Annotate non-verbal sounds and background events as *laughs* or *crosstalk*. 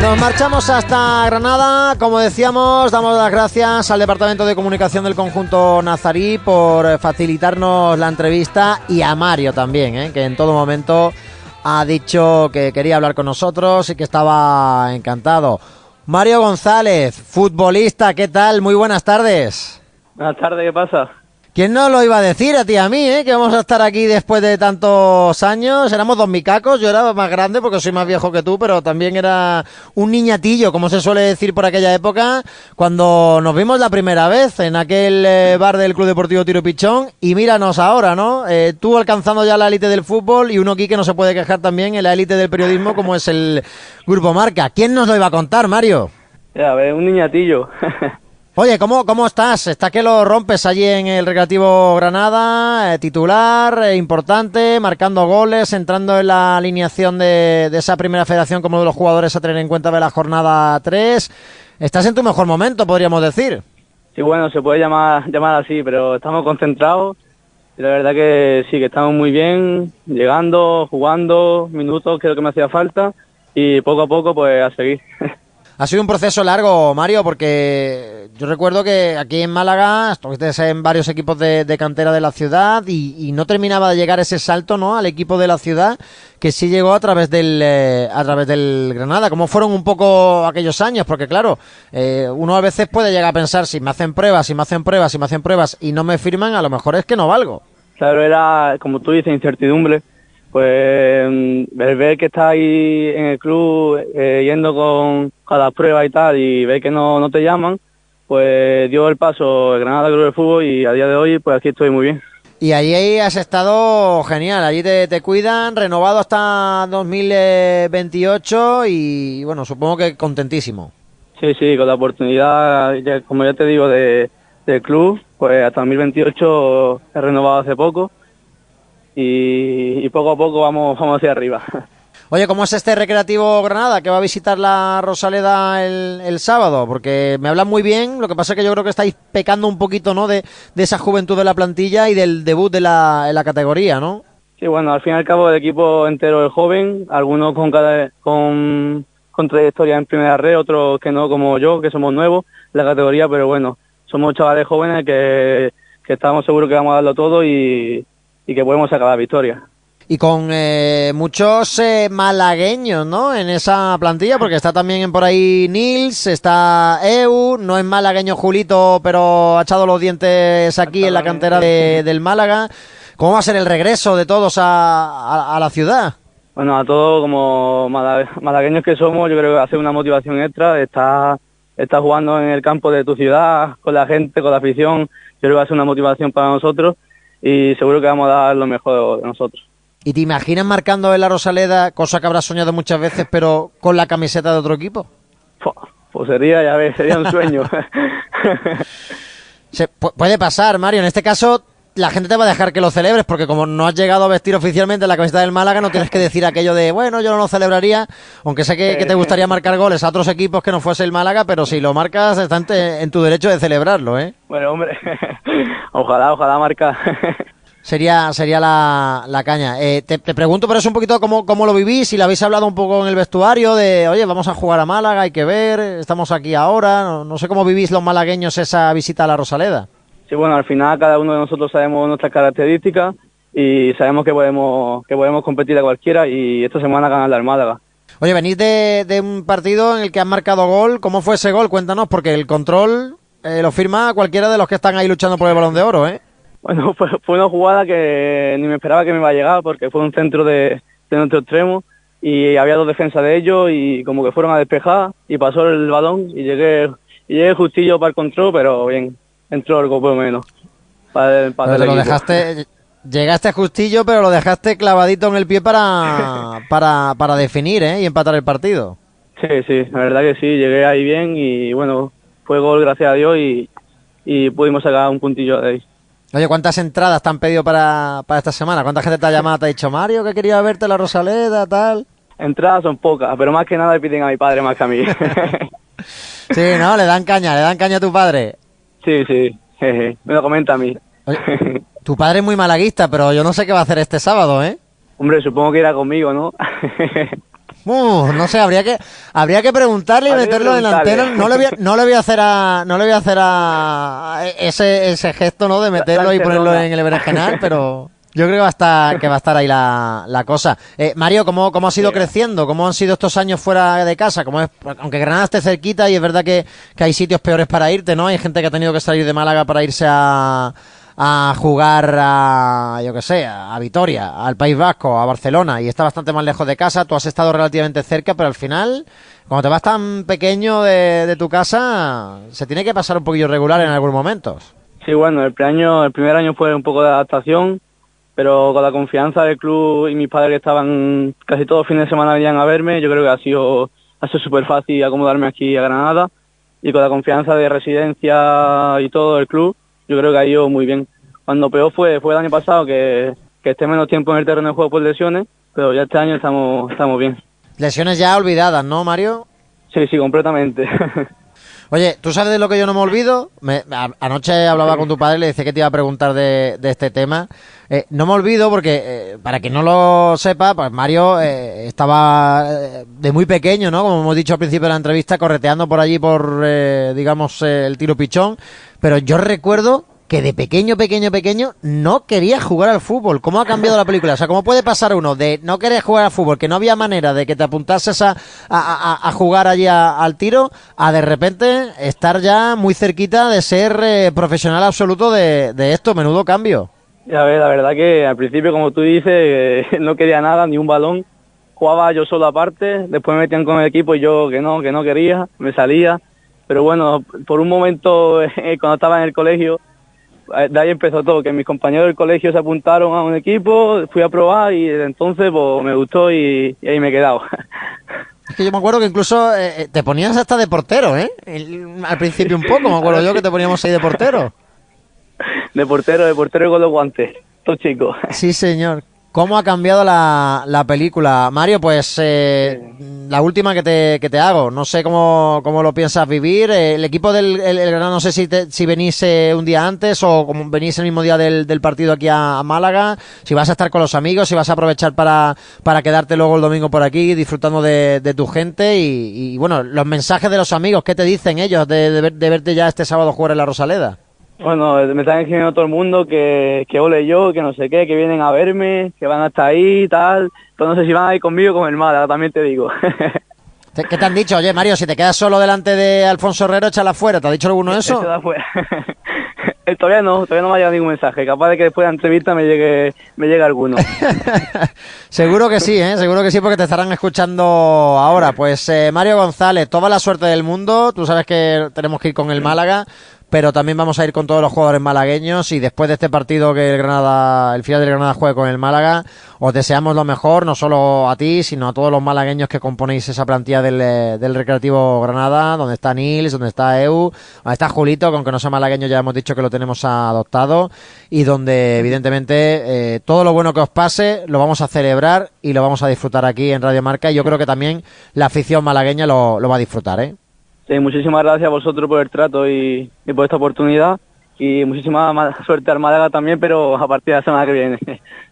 Nos marchamos hasta Granada. Como decíamos, damos las gracias al Departamento de Comunicación del conjunto Nazarí por facilitarnos la entrevista y a Mario también, ¿eh? que en todo momento ha dicho que quería hablar con nosotros y que estaba encantado. Mario González, futbolista, ¿qué tal? Muy buenas tardes. Buenas tardes, ¿qué pasa? ¿Quién no lo iba a decir a ti a mí, eh? Que vamos a estar aquí después de tantos años. Éramos dos micacos, yo era más grande porque soy más viejo que tú, pero también era un niñatillo, como se suele decir por aquella época, cuando nos vimos la primera vez en aquel eh, bar del Club Deportivo Tiro Pichón. Y míranos ahora, ¿no? Eh, tú alcanzando ya la élite del fútbol y uno aquí que no se puede quejar también en la élite del periodismo, como es el Grupo Marca. ¿Quién nos lo iba a contar, Mario? Ya, ves, un niñatillo. Oye, ¿cómo, ¿cómo estás? Está que lo rompes allí en el Recreativo Granada, eh, titular, eh, importante, marcando goles, entrando en la alineación de, de, esa primera federación como de los jugadores a tener en cuenta de la jornada 3. Estás en tu mejor momento, podríamos decir. Sí, bueno, se puede llamar, llamar así, pero estamos concentrados y la verdad que sí, que estamos muy bien, llegando, jugando, minutos, creo que me hacía falta y poco a poco pues a seguir. *laughs* Ha sido un proceso largo, Mario, porque yo recuerdo que aquí en Málaga estuviste en varios equipos de, cantera de la ciudad y, y, no terminaba de llegar ese salto, ¿no? Al equipo de la ciudad que sí llegó a través del eh, a través del Granada. ¿Cómo fueron un poco aquellos años? Porque claro, eh, uno a veces puede llegar a pensar si me hacen pruebas, si me hacen pruebas, si me hacen pruebas y no me firman, a lo mejor es que no valgo. Claro, era como tú dices incertidumbre pues ver, ver que está ahí en el club eh, yendo con cada prueba y tal y ver que no, no te llaman, pues dio el paso el Granada Club de Fútbol y a día de hoy pues aquí estoy muy bien. Y allí has estado genial, allí te, te cuidan, renovado hasta 2028 y bueno, supongo que contentísimo. Sí, sí, con la oportunidad, ya, como ya te digo, de, del club, pues hasta 2028 he renovado hace poco y, y, poco a poco vamos, vamos hacia arriba. *laughs* Oye, ¿cómo es este Recreativo Granada que va a visitar la Rosaleda el, el, sábado? Porque me hablan muy bien, lo que pasa es que yo creo que estáis pecando un poquito ¿no? de, de esa juventud de la plantilla y del debut de la, en la categoría, ¿no? Sí, bueno, al fin y al cabo el equipo entero es joven, algunos con, cada, con, con trayectoria en primera red, otros que no como yo, que somos nuevos en la categoría, pero bueno, somos chavales jóvenes que, que estamos seguros que vamos a darlo todo y, y que podemos sacar la victoria. Y con eh, muchos eh, malagueños, ¿no? En esa plantilla, porque está también por ahí Nils, está Eu, no es malagueño Julito, pero ha echado los dientes aquí en la cantera de, del Málaga. ¿Cómo va a ser el regreso de todos a, a, a la ciudad? Bueno, a todos como malagueños que somos, yo creo que hace una motivación extra, está, está jugando en el campo de tu ciudad, con la gente, con la afición, yo creo que va a ser una motivación para nosotros y seguro que vamos a dar lo mejor de nosotros. ¿Y te imaginas marcando en la Rosaleda, cosa que habrás soñado muchas veces, pero con la camiseta de otro equipo? Pues sería, ya ves, sería un sueño. *laughs* Se, puede pasar, Mario. En este caso, la gente te va a dejar que lo celebres, porque como no has llegado a vestir oficialmente la camiseta del Málaga, no tienes que decir aquello de, bueno, yo no lo celebraría, aunque sé que, que te gustaría marcar goles a otros equipos que no fuese el Málaga, pero si lo marcas, está en, en tu derecho de celebrarlo, ¿eh? Bueno, hombre, *laughs* ojalá, ojalá marca. *laughs* Sería, sería la, la caña. Eh, te, te, pregunto por eso un poquito cómo, cómo lo vivís, si lo habéis hablado un poco en el vestuario, de, oye, vamos a jugar a Málaga, hay que ver, estamos aquí ahora, no, no sé cómo vivís los malagueños esa visita a la Rosaleda. Sí, bueno, al final cada uno de nosotros sabemos nuestras características y sabemos que podemos, que podemos competir a cualquiera y esta semana ganar al Málaga. Oye, venís de, de, un partido en el que han marcado gol. ¿Cómo fue ese gol? Cuéntanos, porque el control eh, lo firma cualquiera de los que están ahí luchando por el balón de oro, ¿eh? Bueno, *laughs* fue, fue una jugada que ni me esperaba que me iba a llegar porque fue un centro de, de nuestro extremo y había dos defensas de ellos y como que fueron a despejar y pasó el balón y llegué, y llegué justillo para el control, pero bien, entró algo por lo menos. Para, para pero lo dejaste, llegaste justillo, pero lo dejaste clavadito en el pie para, *laughs* para, para definir ¿eh? y empatar el partido. Sí, sí, la verdad que sí, llegué ahí bien y bueno, fue gol gracias a Dios y, y pudimos sacar un puntillo de ahí. Oye, ¿cuántas entradas te han pedido para, para esta semana? ¿Cuánta gente te ha llamado? ¿Te ha dicho Mario que quería verte la Rosaleda, tal? Entradas son pocas, pero más que nada le piden a mi padre más que a mí. *laughs* sí, ¿no? Le dan caña, le dan caña a tu padre. Sí, sí, *laughs* jeje. me lo comenta a mí. Oye, *laughs* tu padre es muy malaguista, pero yo no sé qué va a hacer este sábado, ¿eh? Hombre, supongo que irá conmigo, ¿no? *laughs* no sé, habría que habría que preguntarle y meterlo en la antena. No le voy a, no le voy a hacer a no le voy a hacer a ese, ese gesto, ¿no? De meterlo y ponerlo en el berenjenal, pero yo creo que va a estar, que va a estar ahí la, la cosa. Eh, Mario, ¿cómo, ¿cómo ha sido creciendo? ¿Cómo han sido estos años fuera de casa? ¿Cómo es, aunque Granada esté cerquita y es verdad que, que hay sitios peores para irte, ¿no? Hay gente que ha tenido que salir de Málaga para irse a, a jugar a, yo que sé, a Vitoria, al País Vasco, a Barcelona y está bastante más lejos de casa. Tú has estado relativamente cerca, pero al final, cuando te vas tan pequeño de, de tu casa, se tiene que pasar un poquillo regular en algunos momentos. Sí, bueno, el, año, el primer año fue un poco de adaptación pero con la confianza del club y mis padres que estaban casi todos los fines de semana venían a verme, yo creo que ha sido ha sido súper fácil acomodarme aquí a Granada y con la confianza de residencia y todo el club, yo creo que ha ido muy bien. Cuando peor fue fue el año pasado que, que esté menos tiempo en el terreno de juego por lesiones, pero ya este año estamos estamos bien. Lesiones ya olvidadas, ¿no, Mario? Sí, sí, completamente. *laughs* Oye, ¿tú sabes de lo que yo no me olvido? Me, anoche hablaba con tu padre y le decía que te iba a preguntar de, de este tema. Eh, no me olvido porque, eh, para quien no lo sepa, pues Mario eh, estaba eh, de muy pequeño, ¿no? Como hemos dicho al principio de la entrevista, correteando por allí por, digamos, el tiro pichón. Pero yo recuerdo que de pequeño, pequeño, pequeño no quería jugar al fútbol. ¿Cómo ha cambiado la película? O sea, ¿cómo puede pasar uno de no querer jugar al fútbol, que no había manera de que te apuntases a, a, jugar allí al tiro, a de repente estar ya muy cerquita de ser eh, profesional absoluto de, de, esto? Menudo cambio. A ver, la verdad que al principio, como tú dices, eh, *laughs* no quería nada, ni un balón. Jugaba yo solo aparte, después me metían con el equipo y yo que no, que no quería, me salía. Pero bueno, por un momento, *laughs* cuando estaba en el colegio, eh, de ahí empezó todo, que mis compañeros del colegio se apuntaron a un equipo, fui a probar y desde entonces pues, me gustó y, y ahí me he quedado. *laughs* Es que yo me acuerdo que incluso eh, te ponías hasta de portero, ¿eh? El, al principio un poco, me acuerdo yo que te poníamos ahí de portero. De portero, de portero con los guantes, todo chico. Sí, señor. ¿Cómo ha cambiado la, la película? Mario, pues eh, la última que te, que te hago. No sé cómo, cómo lo piensas vivir. Eh, el equipo del el, el, no sé si, te, si venís eh, un día antes o como venís el mismo día del, del partido aquí a, a, Málaga. Si vas a estar con los amigos, si vas a aprovechar para, para quedarte luego el domingo por aquí disfrutando de, de tu gente. Y, y, bueno, los mensajes de los amigos, ¿qué te dicen ellos de, de, de verte ya este sábado jugar en la Rosaleda? Bueno, me están escribiendo todo el mundo que, que ole yo, que no sé qué, que vienen a verme, que van hasta ahí y tal. Pero no sé si van a ir conmigo con el Málaga, también te digo. *laughs* ¿Qué te han dicho? Oye, Mario, si te quedas solo delante de Alfonso Herrero, échala fuera. ¿Te ha dicho alguno eso? *laughs* todavía no, todavía no me ha llegado ningún mensaje. Capaz de que después de la entrevista me llegue, me llegue alguno. *laughs* Seguro que sí, ¿eh? Seguro que sí, porque te estarán escuchando ahora. Pues eh, Mario González, toda la suerte del mundo. Tú sabes que tenemos que ir con el Málaga pero también vamos a ir con todos los jugadores malagueños y después de este partido que el Granada, el final del Granada juegue con el Málaga, os deseamos lo mejor, no solo a ti, sino a todos los malagueños que componéis esa plantilla del, del Recreativo Granada, donde está Nils, donde está Eu, donde está Julito, que aunque no sea malagueño ya hemos dicho que lo tenemos adoptado, y donde evidentemente eh, todo lo bueno que os pase lo vamos a celebrar y lo vamos a disfrutar aquí en Radio Marca y yo creo que también la afición malagueña lo, lo va a disfrutar, ¿eh? Sí, muchísimas gracias a vosotros por el trato y, y por esta oportunidad y muchísima suerte al Málaga también, pero a partir de la semana que viene. *laughs*